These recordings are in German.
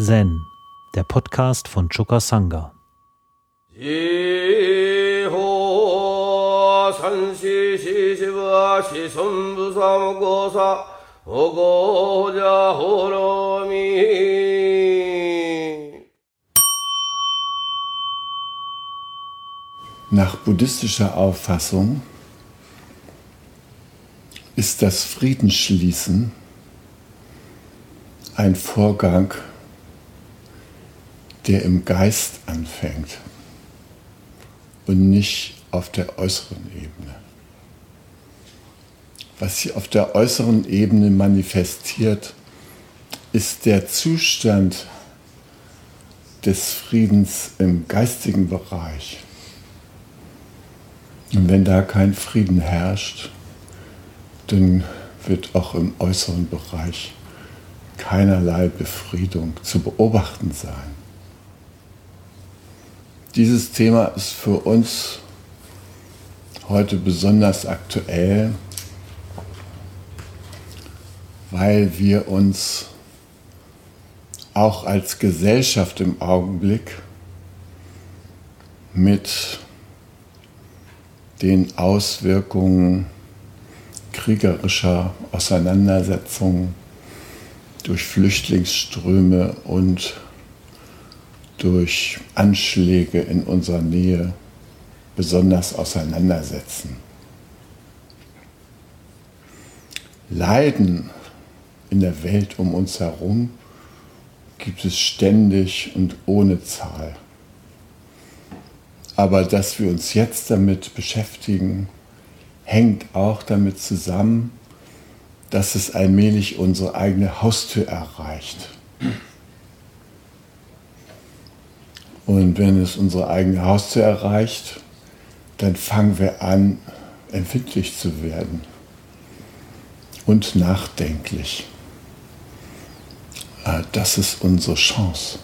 Zen, der Podcast von Choka Sangha. Nach buddhistischer Auffassung ist das Friedensschließen ein Vorgang, der im Geist anfängt und nicht auf der äußeren Ebene. Was sich auf der äußeren Ebene manifestiert, ist der Zustand des Friedens im geistigen Bereich. Und wenn da kein Frieden herrscht, dann wird auch im äußeren Bereich keinerlei Befriedung zu beobachten sein. Dieses Thema ist für uns heute besonders aktuell, weil wir uns auch als Gesellschaft im Augenblick mit den Auswirkungen kriegerischer Auseinandersetzungen durch Flüchtlingsströme und durch Anschläge in unserer Nähe besonders auseinandersetzen. Leiden in der Welt um uns herum gibt es ständig und ohne Zahl. Aber dass wir uns jetzt damit beschäftigen, hängt auch damit zusammen, dass es allmählich unsere eigene Haustür erreicht. Und wenn es unsere eigene Haustür erreicht, dann fangen wir an, empfindlich zu werden und nachdenklich. Ah, das ist unsere Chance.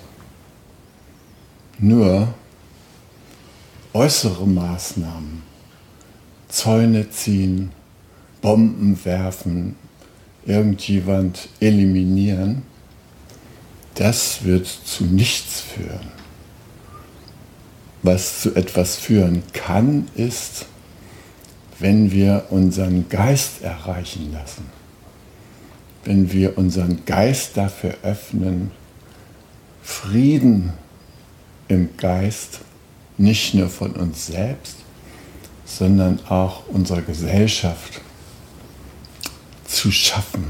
Nur äußere Maßnahmen, Zäune ziehen, Bomben werfen, irgendjemand eliminieren, das wird zu nichts führen. Was zu etwas führen kann, ist, wenn wir unseren Geist erreichen lassen, wenn wir unseren Geist dafür öffnen, Frieden im Geist, nicht nur von uns selbst, sondern auch unserer Gesellschaft zu schaffen.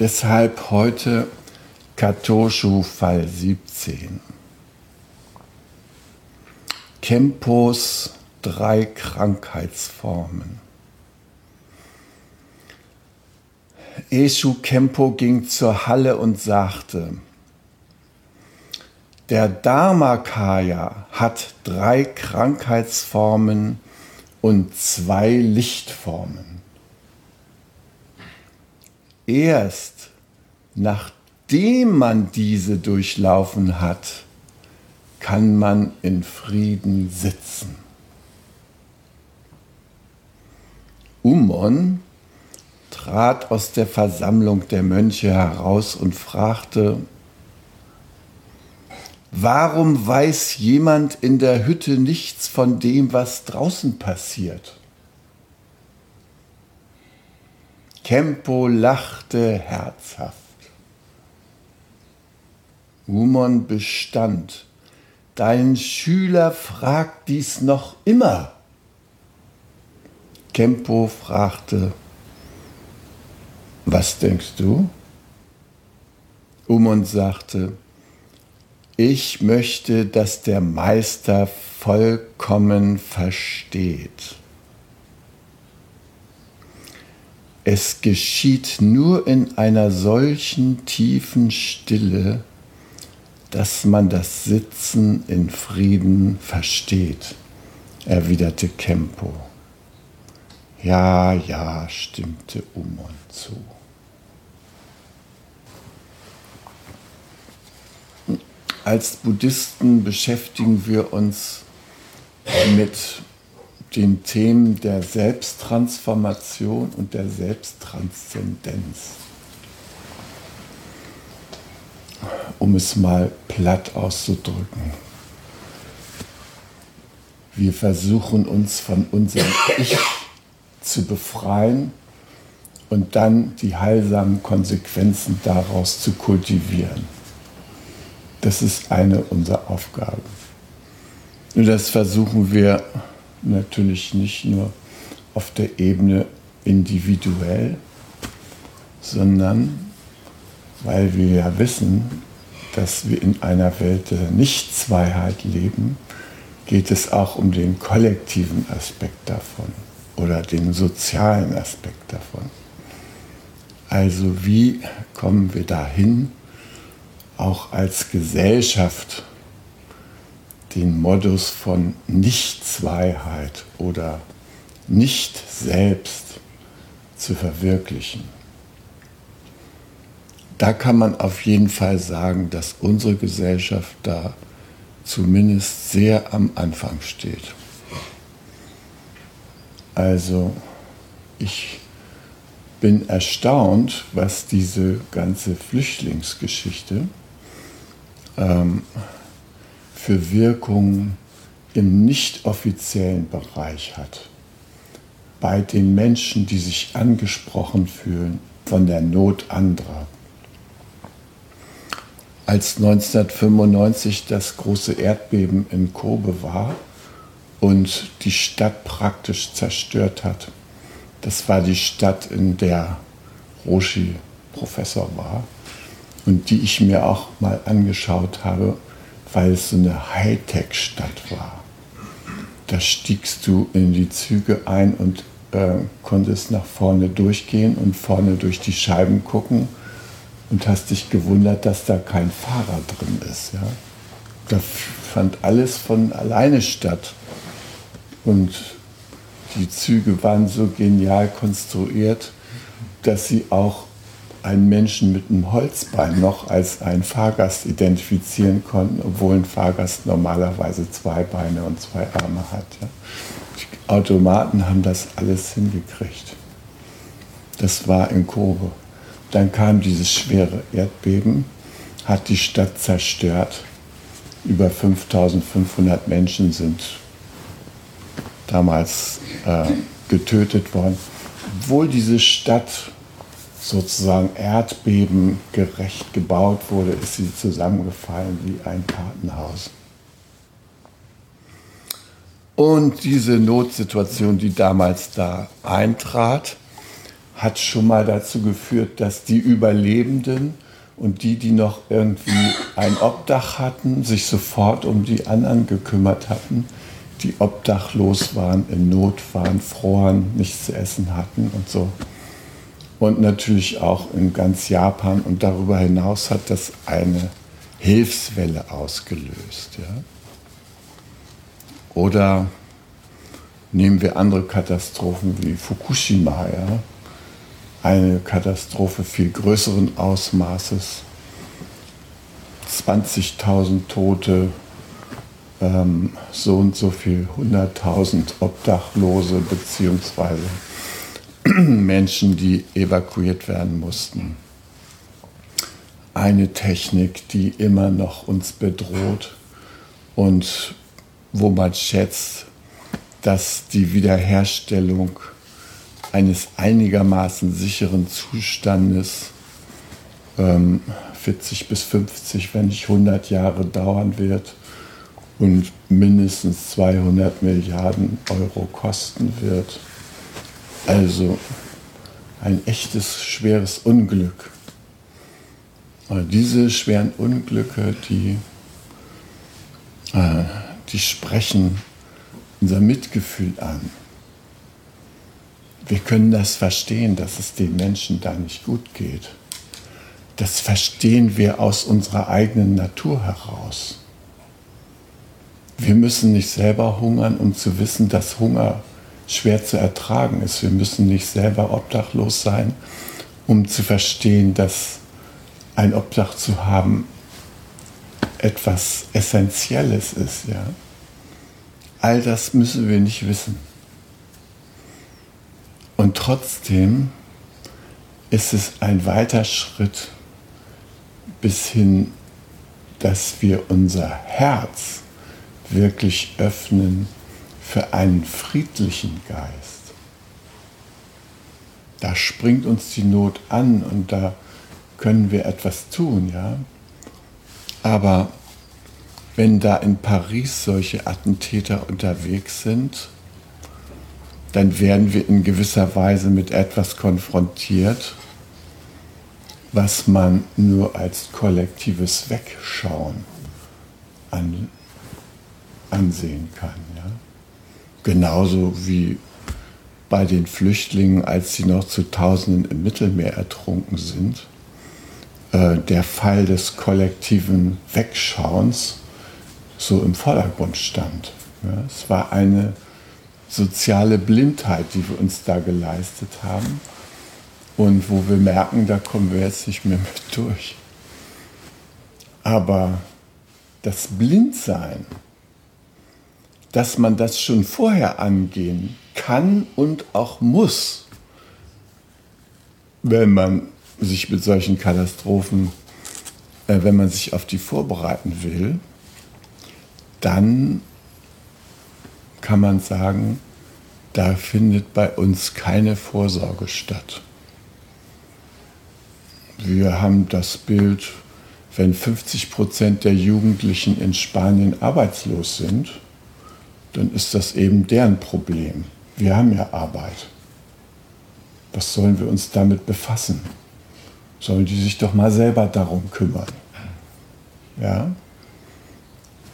Deshalb heute Katoshu Fall 17. Kempos drei Krankheitsformen. Eshu Kempo ging zur Halle und sagte, der Dharmakaya hat drei Krankheitsformen und zwei Lichtformen. Erst nachdem man diese durchlaufen hat, kann man in Frieden sitzen. Umon trat aus der Versammlung der Mönche heraus und fragte, Warum weiß jemand in der Hütte nichts von dem, was draußen passiert? Kempo lachte herzhaft. Umon bestand. Dein Schüler fragt dies noch immer. Kempo fragte, was denkst du? Umon sagte, ich möchte, dass der Meister vollkommen versteht. Es geschieht nur in einer solchen tiefen Stille, dass man das Sitzen in Frieden versteht, erwiderte Kempo. Ja, ja, stimmte Umon zu. Als Buddhisten beschäftigen wir uns mit den Themen der Selbsttransformation und der Selbsttranszendenz. Um es mal platt auszudrücken. Wir versuchen uns von unserem Ich zu befreien und dann die heilsamen Konsequenzen daraus zu kultivieren. Das ist eine unserer Aufgaben. Und das versuchen wir natürlich nicht nur auf der Ebene individuell, sondern weil wir ja wissen, dass wir in einer Welt der Nichtzweiheit leben, geht es auch um den kollektiven Aspekt davon oder den sozialen Aspekt davon. Also wie kommen wir dahin, auch als Gesellschaft den Modus von Nichtzweiheit oder Nicht-Selbst zu verwirklichen? Da kann man auf jeden Fall sagen, dass unsere Gesellschaft da zumindest sehr am Anfang steht. Also ich bin erstaunt, was diese ganze Flüchtlingsgeschichte ähm, für Wirkungen im nicht offiziellen Bereich hat. Bei den Menschen, die sich angesprochen fühlen von der Not anderer. Als 1995 das große Erdbeben in Kobe war und die Stadt praktisch zerstört hat, das war die Stadt, in der Roshi Professor war und die ich mir auch mal angeschaut habe, weil es so eine Hightech-Stadt war. Da stiegst du in die Züge ein und äh, konntest nach vorne durchgehen und vorne durch die Scheiben gucken und hast dich gewundert, dass da kein Fahrer drin ist. Ja? Da fand alles von alleine statt. Und die Züge waren so genial konstruiert, dass sie auch einen Menschen mit einem Holzbein noch als einen Fahrgast identifizieren konnten, obwohl ein Fahrgast normalerweise zwei Beine und zwei Arme hat. Ja. Die Automaten haben das alles hingekriegt. Das war in Kobe. Dann kam dieses schwere Erdbeben, hat die Stadt zerstört. Über 5500 Menschen sind damals äh, getötet worden. Obwohl diese Stadt sozusagen erdbebengerecht gebaut wurde, ist sie zusammengefallen wie ein Kartenhaus. Und diese Notsituation, die damals da eintrat, hat schon mal dazu geführt, dass die Überlebenden und die, die noch irgendwie ein Obdach hatten, sich sofort um die anderen gekümmert hatten, die obdachlos waren, in Not waren, froren, nichts zu essen hatten und so und natürlich auch in ganz Japan. Und darüber hinaus hat das eine Hilfswelle ausgelöst. Ja? Oder nehmen wir andere Katastrophen wie Fukushima, ja? Eine Katastrophe viel größeren Ausmaßes, 20.000 Tote, ähm, so und so viel, 100.000 Obdachlose beziehungsweise Menschen, die evakuiert werden mussten. Eine Technik, die immer noch uns bedroht und wo man schätzt, dass die Wiederherstellung eines einigermaßen sicheren Zustandes ähm, 40 bis 50, wenn nicht 100 Jahre dauern wird und mindestens 200 Milliarden Euro kosten wird. Also ein echtes schweres Unglück. Und diese schweren Unglücke, die, äh, die sprechen unser Mitgefühl an. Wir können das verstehen, dass es den Menschen da nicht gut geht. Das verstehen wir aus unserer eigenen Natur heraus. Wir müssen nicht selber hungern, um zu wissen, dass Hunger schwer zu ertragen ist. Wir müssen nicht selber obdachlos sein, um zu verstehen, dass ein Obdach zu haben etwas Essentielles ist. Ja? All das müssen wir nicht wissen. Und trotzdem ist es ein weiter Schritt bis hin dass wir unser Herz wirklich öffnen für einen friedlichen Geist. Da springt uns die Not an und da können wir etwas tun, ja. Aber wenn da in Paris solche Attentäter unterwegs sind, dann werden wir in gewisser Weise mit etwas konfrontiert, was man nur als kollektives Wegschauen an, ansehen kann. Ja? Genauso wie bei den Flüchtlingen, als sie noch zu Tausenden im Mittelmeer ertrunken sind, äh, der Fall des kollektiven Wegschauens so im Vordergrund stand. Ja? Es war eine soziale Blindheit, die wir uns da geleistet haben und wo wir merken, da kommen wir jetzt nicht mehr mit durch. Aber das Blindsein, dass man das schon vorher angehen kann und auch muss, wenn man sich mit solchen Katastrophen, äh, wenn man sich auf die vorbereiten will, dann kann man sagen, da findet bei uns keine Vorsorge statt. Wir haben das Bild, wenn 50 Prozent der Jugendlichen in Spanien arbeitslos sind, dann ist das eben deren Problem. Wir haben ja Arbeit. Was sollen wir uns damit befassen? Sollen die sich doch mal selber darum kümmern? Ja?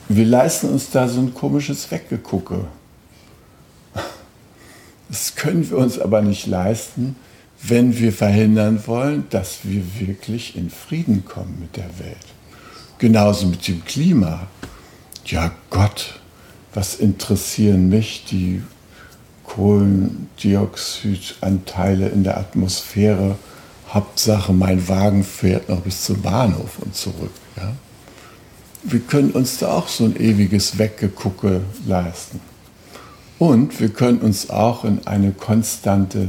Wir leisten uns da so ein komisches Weggegucke. Das können wir uns aber nicht leisten, wenn wir verhindern wollen, dass wir wirklich in Frieden kommen mit der Welt. Genauso mit dem Klima. Ja Gott, was interessieren mich die Kohlendioxidanteile in der Atmosphäre? Hauptsache, mein Wagen fährt noch bis zum Bahnhof und zurück. Ja? Wir können uns da auch so ein ewiges Weggegucke leisten. Und wir können uns auch in eine konstante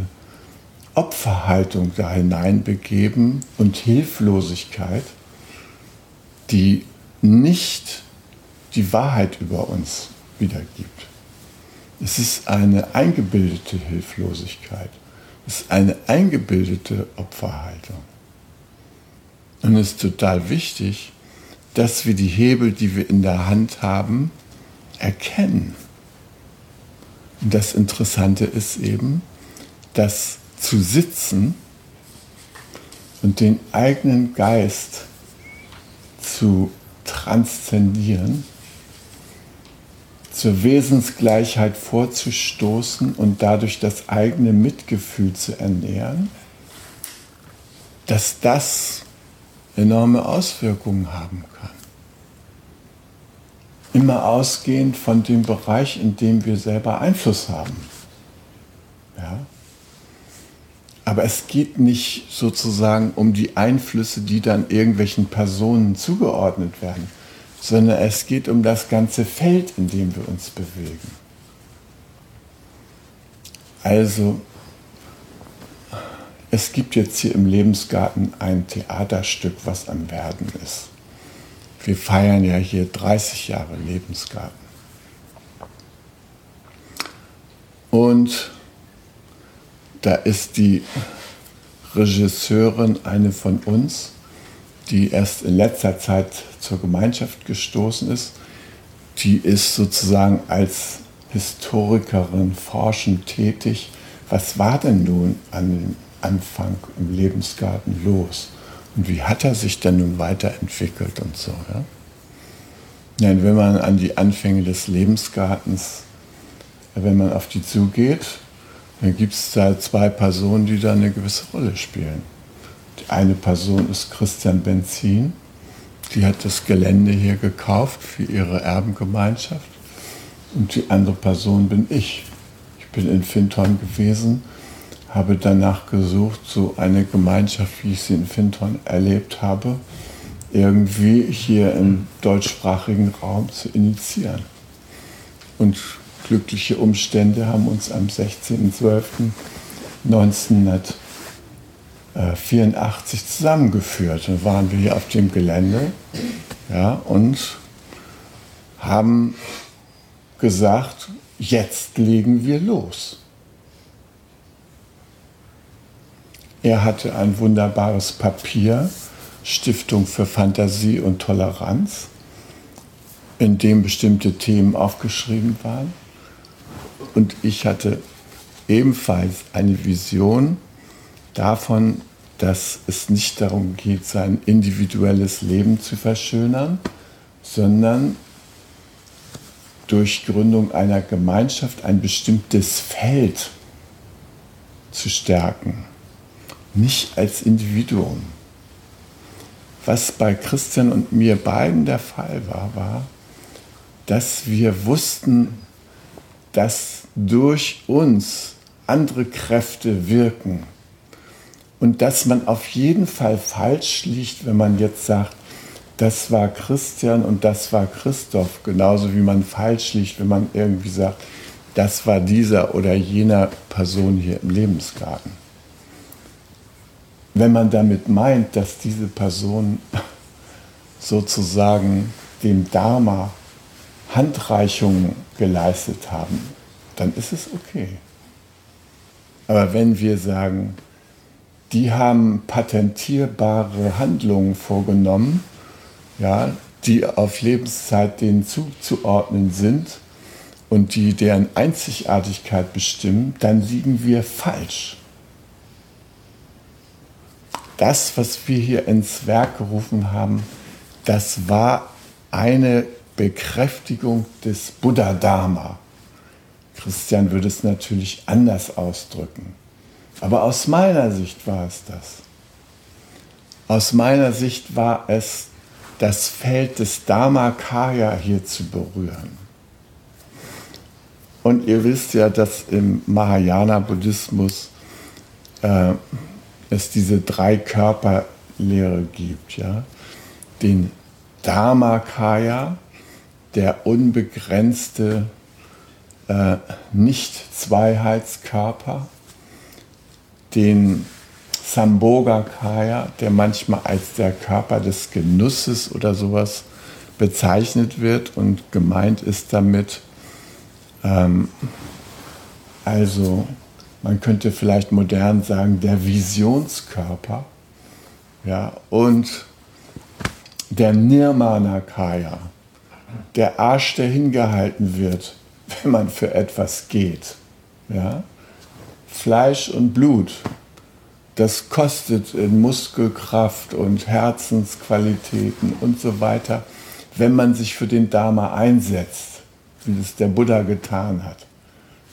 Opferhaltung da hineinbegeben und Hilflosigkeit, die nicht die Wahrheit über uns wiedergibt. Es ist eine eingebildete Hilflosigkeit. Es ist eine eingebildete Opferhaltung. Und es ist total wichtig, dass wir die Hebel, die wir in der Hand haben, erkennen. Das Interessante ist eben, dass zu sitzen und den eigenen Geist zu transzendieren, zur Wesensgleichheit vorzustoßen und dadurch das eigene Mitgefühl zu ernähren, dass das enorme Auswirkungen haben kann immer ausgehend von dem Bereich, in dem wir selber Einfluss haben. Ja? Aber es geht nicht sozusagen um die Einflüsse, die dann irgendwelchen Personen zugeordnet werden, sondern es geht um das ganze Feld, in dem wir uns bewegen. Also, es gibt jetzt hier im Lebensgarten ein Theaterstück, was am Werden ist. Wir feiern ja hier 30 Jahre Lebensgarten. Und da ist die Regisseurin eine von uns, die erst in letzter Zeit zur Gemeinschaft gestoßen ist. Die ist sozusagen als Historikerin forschend tätig. Was war denn nun an Anfang im Lebensgarten los? Und wie hat er sich denn nun weiterentwickelt und so. Ja? Ja, wenn man an die Anfänge des Lebensgartens, wenn man auf die zugeht, dann gibt es da zwei Personen, die da eine gewisse Rolle spielen. Die eine Person ist Christian Benzin, die hat das Gelände hier gekauft für ihre Erbengemeinschaft. Und die andere Person bin ich. Ich bin in Finton gewesen habe danach gesucht, so eine Gemeinschaft, wie ich sie in Finton erlebt habe, irgendwie hier im deutschsprachigen Raum zu initiieren. Und glückliche Umstände haben uns am 16.12.1984 zusammengeführt. Dann waren wir hier auf dem Gelände. Ja, und haben gesagt, jetzt legen wir los. Er hatte ein wunderbares Papier, Stiftung für Fantasie und Toleranz, in dem bestimmte Themen aufgeschrieben waren. Und ich hatte ebenfalls eine Vision davon, dass es nicht darum geht, sein individuelles Leben zu verschönern, sondern durch Gründung einer Gemeinschaft ein bestimmtes Feld zu stärken, nicht als Individuum. Was bei Christian und mir beiden der Fall war, war, dass wir wussten, dass durch uns andere Kräfte wirken und dass man auf jeden Fall falsch liegt, wenn man jetzt sagt, das war Christian und das war Christoph, genauso wie man falsch liegt, wenn man irgendwie sagt, das war dieser oder jener Person hier im Lebensgarten. Wenn man damit meint, dass diese Person sozusagen dem Dharma Handreichungen geleistet haben, dann ist es okay. Aber wenn wir sagen, die haben patentierbare Handlungen vorgenommen, ja, die auf Lebenszeit denen zuzuordnen sind und die deren Einzigartigkeit bestimmen, dann liegen wir falsch. Das, was wir hier ins Werk gerufen haben, das war eine Bekräftigung des Buddha-Dharma. Christian würde es natürlich anders ausdrücken. Aber aus meiner Sicht war es das. Aus meiner Sicht war es das Feld des Dharmakaya hier zu berühren. Und ihr wisst ja, dass im Mahayana-Buddhismus äh, es diese drei Körperlehre gibt. Ja? Den Dharmakaya, der unbegrenzte äh, Nicht-Zweiheitskörper, den Samboga Kaya, der manchmal als der Körper des Genusses oder sowas bezeichnet wird und gemeint ist damit, ähm, also man könnte vielleicht modern sagen, der Visionskörper ja, und der Nirmana Kaya, der Arsch, der hingehalten wird, wenn man für etwas geht. Ja? Fleisch und Blut, das kostet in Muskelkraft und Herzensqualitäten und so weiter, wenn man sich für den Dharma einsetzt, wie es der Buddha getan hat.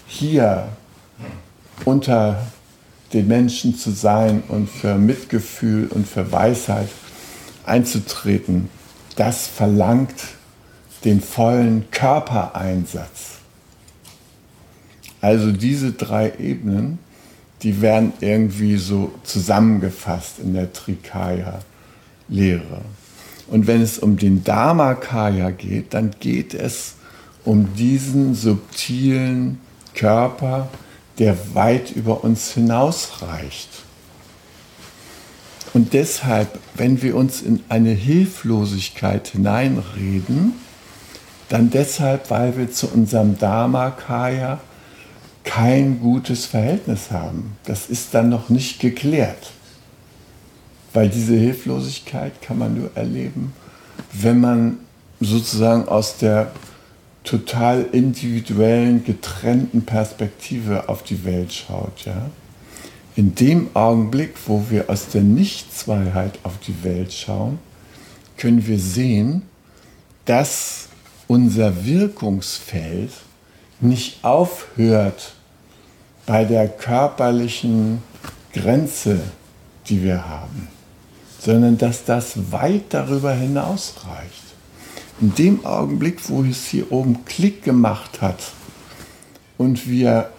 Hier unter den Menschen zu sein und für Mitgefühl und für Weisheit einzutreten, das verlangt den vollen Körpereinsatz. Also diese drei Ebenen die werden irgendwie so zusammengefasst in der Trikaya-Lehre. Und wenn es um den Dharmakaya geht, dann geht es um diesen subtilen Körper, der weit über uns hinausreicht. Und deshalb, wenn wir uns in eine Hilflosigkeit hineinreden, dann deshalb, weil wir zu unserem Dharmakaya kein gutes Verhältnis haben. Das ist dann noch nicht geklärt. Weil diese Hilflosigkeit kann man nur erleben, wenn man sozusagen aus der total individuellen, getrennten Perspektive auf die Welt schaut. Ja? In dem Augenblick, wo wir aus der Nichtzweiheit auf die Welt schauen, können wir sehen, dass unser Wirkungsfeld nicht aufhört bei der körperlichen Grenze, die wir haben, sondern dass das weit darüber hinaus reicht. In dem Augenblick, wo es hier oben Klick gemacht hat und wir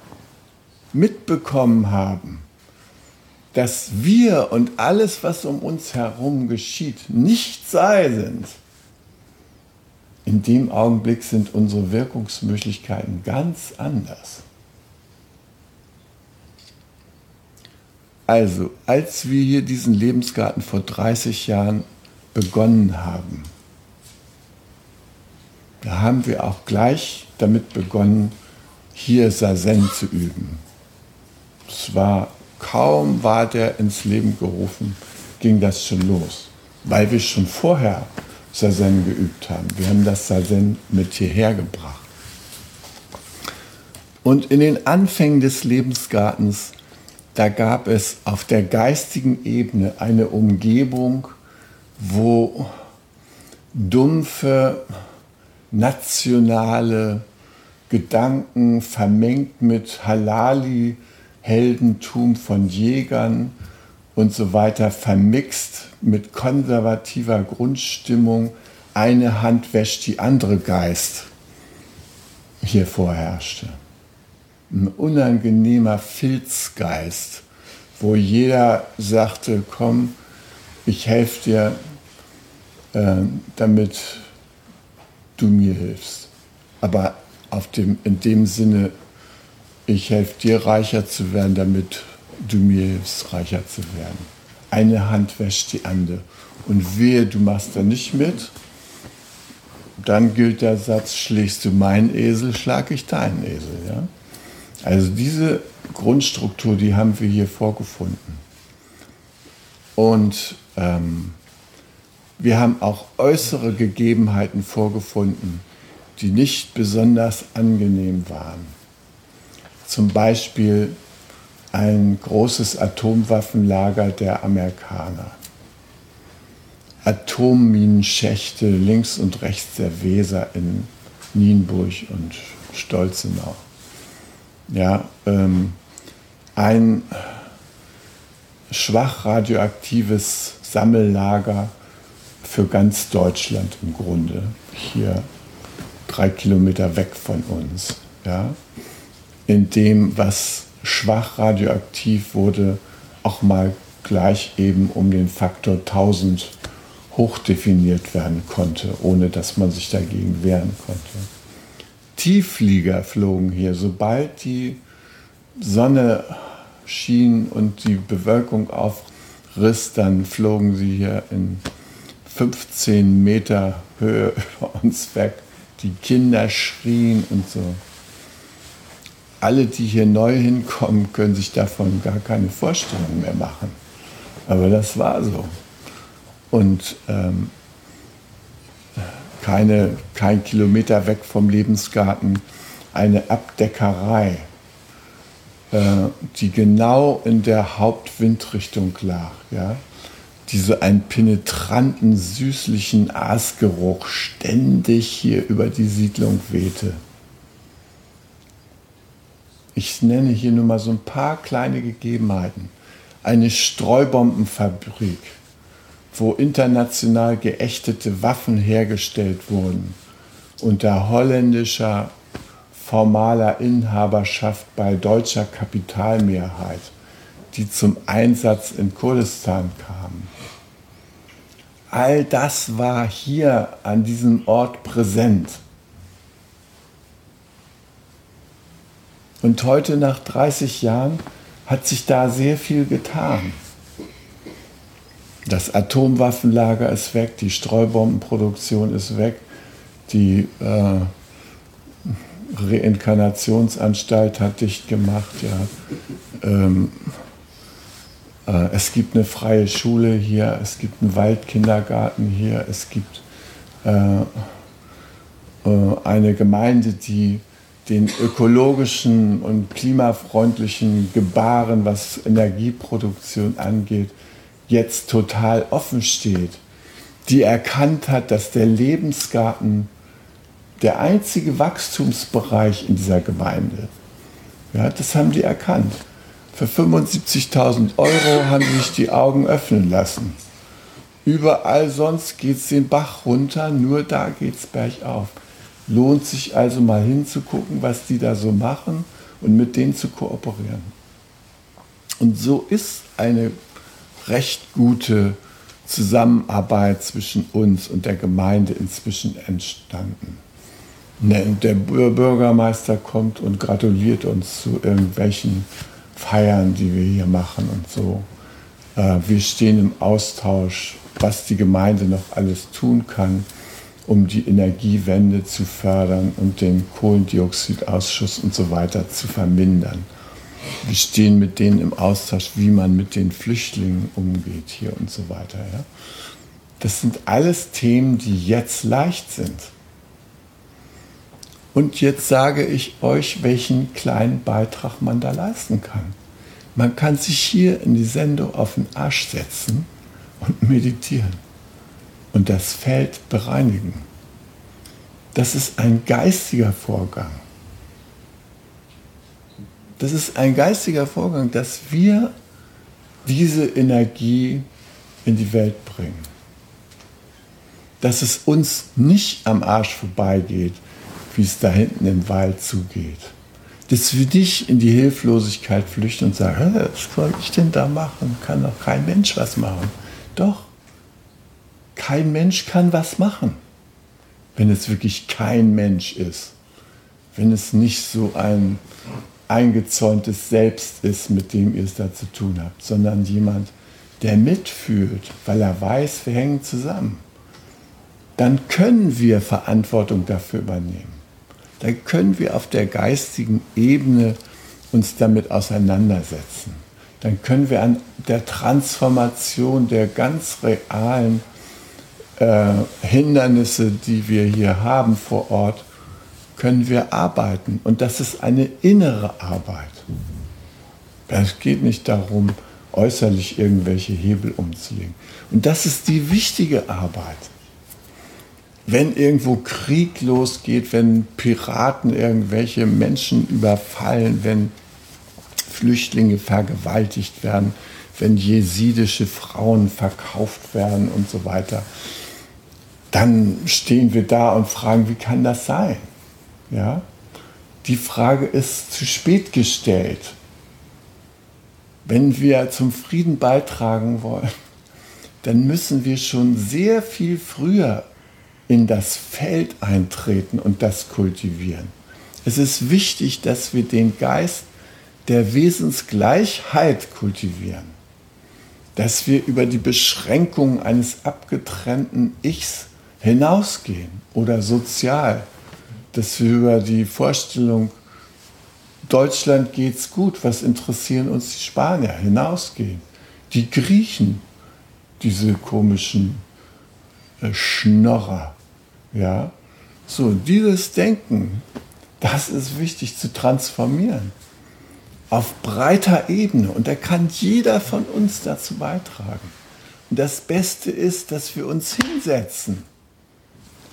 mitbekommen haben, dass wir und alles, was um uns herum geschieht, nicht sei sind, in dem Augenblick sind unsere Wirkungsmöglichkeiten ganz anders. Also, als wir hier diesen Lebensgarten vor 30 Jahren begonnen haben, Da haben wir auch gleich damit begonnen, hier Sazen zu üben. Es war kaum war der ins Leben gerufen, ging das schon los, weil wir schon vorher Sazen geübt haben. Wir haben das Sazen mit hierher gebracht. Und in den Anfängen des Lebensgartens, da gab es auf der geistigen Ebene eine Umgebung, wo dumpfe, nationale Gedanken vermengt mit Halali, Heldentum von Jägern und so weiter vermixt mit konservativer Grundstimmung. Eine Hand wäscht die andere Geist hier vorherrschte. Ein unangenehmer Filzgeist, wo jeder sagte, komm, ich helfe dir, äh, damit du mir hilfst. Aber auf dem, in dem Sinne, ich helfe dir reicher zu werden, damit du mir hilfst, reicher zu werden. Eine Hand wäscht die andere. Und wehe, du machst da nicht mit, dann gilt der Satz, schlägst du meinen Esel, schlag ich deinen Esel. Ja? Also diese Grundstruktur, die haben wir hier vorgefunden. Und ähm, wir haben auch äußere Gegebenheiten vorgefunden, die nicht besonders angenehm waren. Zum Beispiel ein großes Atomwaffenlager der Amerikaner. Atomminenschächte links und rechts der Weser in Nienburg und Stolzenau. Ja, ähm, ein schwach radioaktives Sammellager für ganz Deutschland im Grunde, hier drei Kilometer weg von uns. Ja? In dem, was schwach radioaktiv wurde, auch mal gleich eben um den Faktor 1000 hochdefiniert werden konnte, ohne dass man sich dagegen wehren konnte. Tiefflieger flogen hier, sobald die Sonne schien und die Bewölkung aufriss, dann flogen sie hier in 15 Meter Höhe über uns weg. Die Kinder schrien und so. Alle, die hier neu hinkommen, können sich davon gar keine Vorstellung mehr machen. Aber das war so. Und ähm, keine, kein Kilometer weg vom Lebensgarten eine Abdeckerei, äh, die genau in der Hauptwindrichtung lag. Ja? Die so einen penetranten, süßlichen Aasgeruch ständig hier über die Siedlung wehte. Ich nenne hier nur mal so ein paar kleine Gegebenheiten. Eine Streubombenfabrik, wo international geächtete Waffen hergestellt wurden, unter holländischer formaler Inhaberschaft bei deutscher Kapitalmehrheit, die zum Einsatz in Kurdistan kamen All das war hier an diesem Ort präsent. Und heute nach 30 Jahren hat sich da sehr viel getan. Das Atomwaffenlager ist weg, die Streubombenproduktion ist weg, die äh, Reinkarnationsanstalt hat dicht gemacht. Ja. Ähm, äh, es gibt eine freie Schule hier, es gibt einen Waldkindergarten hier, es gibt äh, äh, eine Gemeinde, die den ökologischen und klimafreundlichen Gebaren, was Energieproduktion angeht, jetzt total offen steht, die erkannt hat, dass der Lebensgarten der einzige Wachstumsbereich in dieser Gemeinde, ja, das haben die erkannt. Für 75.000 Euro haben sie sich die Augen öffnen lassen. Überall sonst geht es den Bach runter, nur da geht es bergauf. Lohnt sich also mal hinzugucken, was die da so machen und mit denen zu kooperieren. Und so ist eine recht gute Zusammenarbeit zwischen uns und der Gemeinde inzwischen entstanden. Ne, der Bürgermeister kommt und gratuliert uns zu irgendwelchen Feiern, die wir hier machen und so. Äh, wir stehen im Austausch, was die Gemeinde noch alles tun kann. um die Energiewende zu fördern und den Kohlendioxidausschuss und so weiter zu vermindern. Wir stehen mit denen im Austausch, wie man mit den Flüchtlingen umgeht hier und so weiter. Ja? Das sind alles Themen, die jetzt leicht sind. Und jetzt sage ich euch, welchen kleinen Beitrag man da leisten kann. Man kann sich hier in die Sendung auf den Arsch setzen und meditieren und das Feld bereinigen. Das ist ein geistiger Vorgang. Das ist ein geistiger Vorgang, dass wir diese Energie in die Welt bringen. Dass es uns nicht am Arsch vorbeigeht, wie es da hinten im Wald zugeht. Dass wir nicht in die Hilflosigkeit flüchten und sagen, was soll ich denn da machen? Kann doch kein Mensch was machen. Doch, kein Mensch kann was machen, wenn es wirklich kein Mensch ist. Wenn es nicht so ein eingezäuntes Selbst ist, mit dem ihr es da zu tun habt, sondern jemand, der mitfühlt, weil er weiß, wir hängen zusammen. Dann können wir Verantwortung dafür übernehmen. Dann können wir auf der geistigen Ebene uns damit auseinandersetzen. Dann können wir an der Transformation der ganz realen äh, Hindernisse, die wir hier haben vor Ort, können wir arbeiten. Und das ist eine innere Arbeit. Es geht nicht darum, äußerlich irgendwelche Hebel umzulegen. Und das ist die wichtige Arbeit. Wenn irgendwo Krieg losgeht, wenn Piraten irgendwelche Menschen überfallen, wenn Flüchtlinge vergewaltigt werden, wenn jesidische Frauen verkauft werden und so weiter, dann stehen wir da und fragen, wie kann das sein? Ja? Die Frage ist zu spät gestellt. Wenn wir zum Frieden beitragen wollen, dann müssen wir schon sehr viel früher in das Feld eintreten und das kultivieren. Es ist wichtig, dass wir den Geist der Wesensgleichheit kultivieren, dass wir über die Beschränkung eines abgetrennten Ichs hinausgehen oder sozial, dass wir über die Vorstellung, Deutschland geht's gut, was interessieren uns die Spanier, hinausgehen. Die Griechen, diese komischen äh, Schnorrer, ja. So, dieses Denken, das ist wichtig zu transformieren. Auf breiter Ebene. Und da kann jeder von uns dazu beitragen. Und das Beste ist, dass wir uns hinsetzen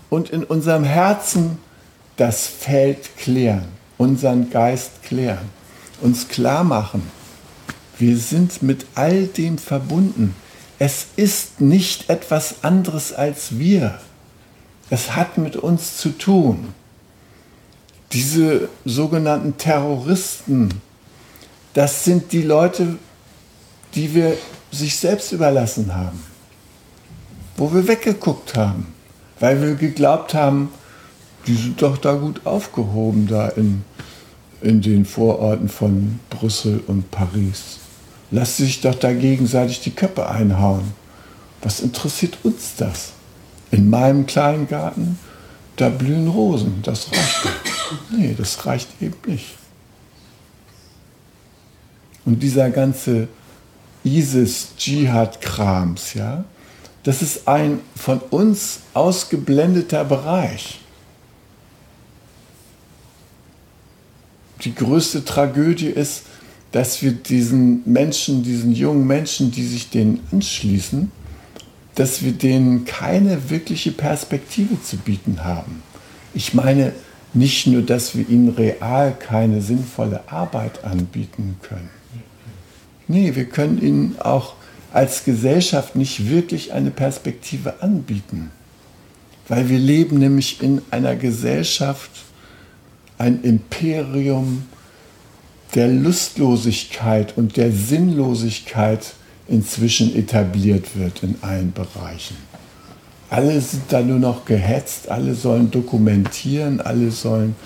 und in unserem Herzen das Feld klären, unseren Geist klären, uns klar machen, wir sind mit all dem verbunden. Es ist nicht etwas anderes als wir. Es hat mit uns zu tun. Diese sogenannten Terroristen, das sind die Leute, die wir sich selbst überlassen haben, wo wir weggeguckt haben weil wir geglaubt haben, die sind doch da gut aufgehoben, da in, in den Vororten von Brüssel und Paris. Lass sich doch da gegenseitig die Köpfe einhauen. Was interessiert uns das? In meinem kleinen Garten, da blühen Rosen, das reicht. Nee, das reicht eben nicht. Und dieser ganze ISIS-Dschihad-Krams, ja, das ist ein von uns ausgeblendeter Bereich. Die größte Tragödie ist, dass wir diesen Menschen, diesen jungen Menschen, die sich denen anschließen, dass wir denen keine wirkliche Perspektive zu bieten haben. Ich meine nicht nur, dass wir ihnen real keine sinnvolle Arbeit anbieten können. Nee, wir können ihnen auch als Gesellschaft nicht wirklich eine Perspektive anbieten. Weil wir leben nämlich in einer Gesellschaft, ein Imperium der Lustlosigkeit und der Sinnlosigkeit inzwischen etabliert wird in allen Bereichen. Alle sind da nur noch gehetzt, alle sollen dokumentieren, alle sollen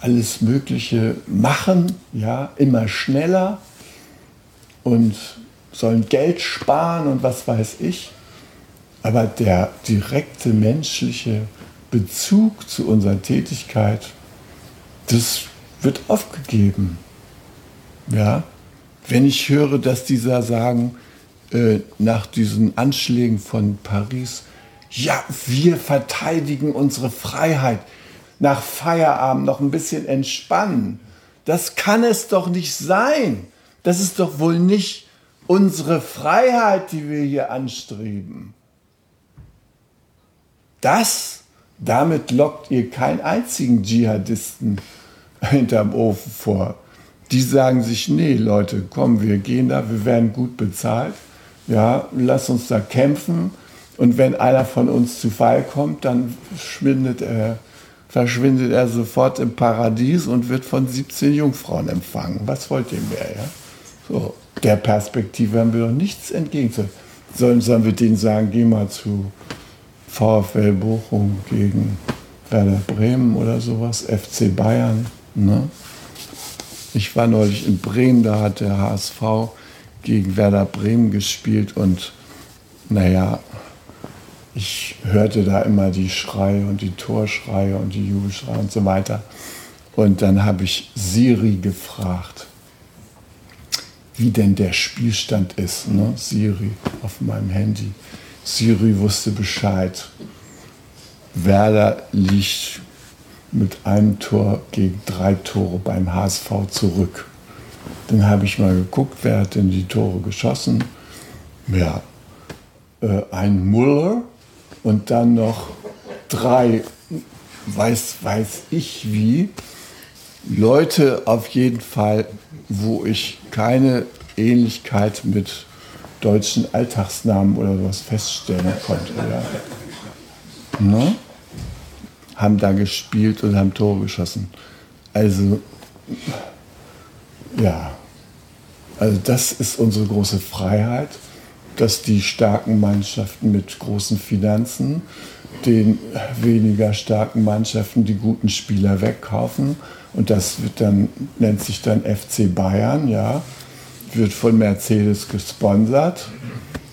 alles Mögliche machen, ja, immer schneller und sollen Geld sparen und was weiß ich. Aber der direkte menschliche Bezug zu unserer Tätigkeit, das wird aufgegeben. Ja? Wenn ich höre, dass dieser sagen, äh, nach diesen Anschlägen von Paris, ja, wir verteidigen unsere Freiheit, nach Feierabend noch ein bisschen entspannen. Das kann es doch nicht sein. Das ist doch wohl nicht unsere Freiheit, die wir hier anstreben. Das, damit lockt ihr keinen einzigen Dschihadisten hinterm Ofen vor. Die sagen sich, nee, Leute, komm, wir gehen da, wir werden gut bezahlt. Ja, lass uns da kämpfen. Und wenn einer von uns zu Fall kommt, dann schwindet er, verschwindet er sofort im Paradies und wird von 17 Jungfrauen empfangen. Was wollt ihr mehr? Ja? So, der Perspektive haben wir doch nichts entgegenzusetzen. Sollen, sollen wir denen sagen, geh mal zu VfL Bochum gegen Werder Bremen oder sowas, FC Bayern. Ne? Ich war neulich in Bremen, da hat der HSV gegen Werder Bremen gespielt und naja, ich hörte da immer die Schreie und die Torschreie und die Jubelschreie und so weiter. Und dann habe ich Siri gefragt, wie denn der Spielstand ist. Ne? Siri auf meinem Handy. Siri wusste Bescheid. Werder liegt mit einem Tor gegen drei Tore beim HSV zurück. Dann habe ich mal geguckt, wer hat denn die Tore geschossen. Ja, äh, ein Muller und dann noch drei, weiß, weiß ich wie, Leute auf jeden Fall, wo ich keine Ähnlichkeit mit deutschen Alltagsnamen oder sowas feststellen konnte. Ja. Ne? Haben da gespielt und haben Tore geschossen. Also, ja, also das ist unsere große Freiheit, dass die starken Mannschaften mit großen Finanzen den weniger starken Mannschaften die guten Spieler wegkaufen. Und das wird dann, nennt sich dann FC Bayern, ja wird von Mercedes gesponsert.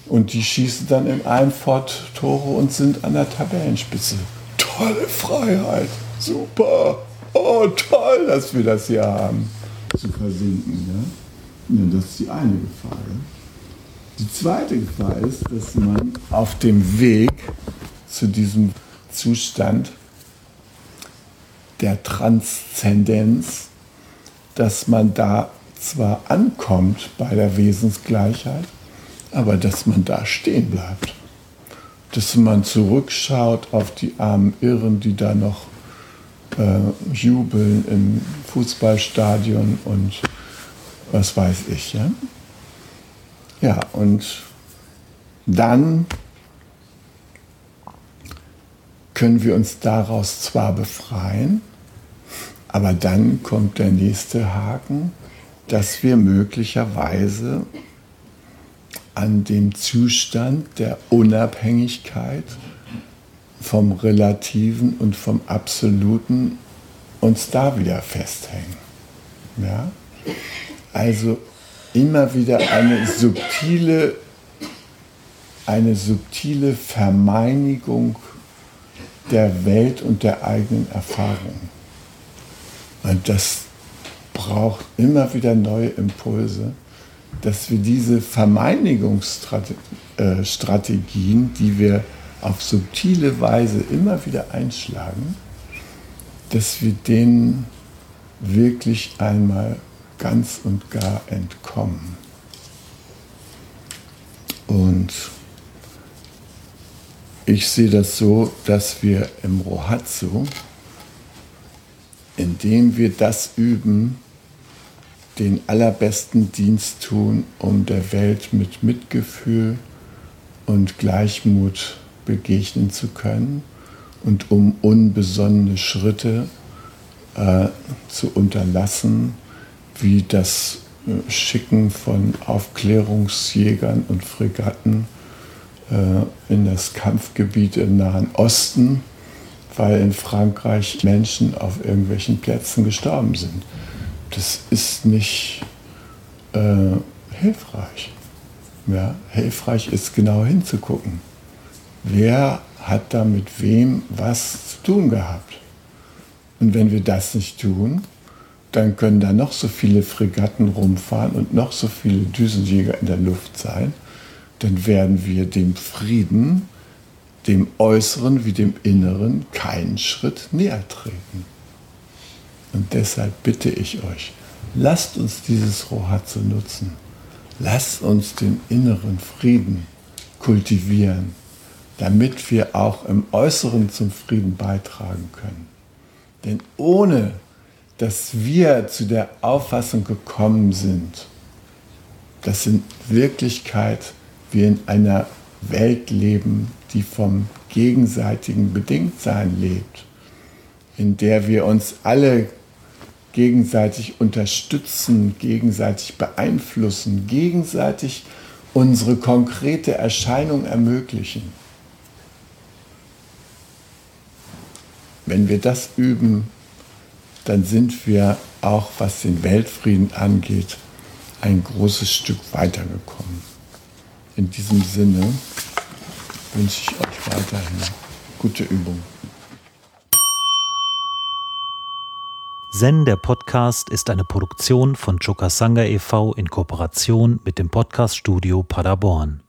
Und die schießen dann in einem Fort Tore und sind an der Tabellenspitze. Tolle Freiheit, super, oh toll, dass wir das hier haben, zu versinken. Ja? ja das ist die eine Gefahr. Ja? Die zweite Gefahr ist, dass man auf dem Weg zu diesem Zustand der Transzendenz, dass man da zwar ankommt bei der Wesensgleichheit, aber dass man da stehen bleibt. Dass man zurückschaut auf die armen Irren, die da noch äh, jubeln im Fußballstadion und was weiß ich. Ja, ja und dann können wir uns daraus zwar befreien, aber dann kommt der nächste Haken dass wir möglicherweise an dem Zustand der Unabhängigkeit vom Relativen und vom Absoluten uns da wieder festhängen. Ja? Also immer wieder eine subtile, eine subtile Vermeinigung der Welt und der eigenen Erfahrung. Und das braucht immer wieder neue Impulse, dass wir diese Vermeinigungsstrategien, die wir auf subtile Weise immer wieder einschlagen, dass wir denen wirklich einmal ganz und gar entkommen. Und ich sehe das so, dass wir im Rohatsu, indem wir das üben, den allerbesten Dienst tun, um der Welt mit Mitgefühl und Gleichmut begegnen zu können und um unbesonnene Schritte äh, zu unterlassen, wie das äh, Schicken von Aufklärungsjägern und Fregatten äh, in das Kampfgebiet im Nahen Osten, weil in Frankreich Menschen auf irgendwelchen Plätzen gestorben sind das ist nicht äh, hilfreich. Ja, hilfreich ist genau hinzugucken. Wer hat da mit wem was tun gehabt. Und wenn wir das nicht tun, dann können da noch so viele Fregatten rumfahren und noch so viele Düsenjäger in der Luft sein, dann werden wir dem Frieden, dem Äußeren wie dem Inneren, keinen Schritt näher treten. Und deshalb bitte ich euch, lasst uns dieses Rohatze nutzen. Lasst uns den inneren Frieden kultivieren, damit wir auch im Äußeren zum Frieden beitragen können. Denn ohne dass wir zu der Auffassung gekommen sind, dass in Wirklichkeit wir in einer Welt leben, die vom gegenseitigen Bedingtsein lebt, in der wir uns alle gegenseitig unterstützen, gegenseitig beeinflussen, gegenseitig unsere konkrete Erscheinung ermöglichen. Wenn wir das üben, dann sind wir auch, was den Weltfrieden angeht, ein großes Stück weitergekommen. In diesem Sinne wünsche ich euch weiterhin gute Übung. Zen, der Podcast, ist eine Produktion von Chokasanga e.V. in Kooperation mit dem Podcaststudio Paderborn.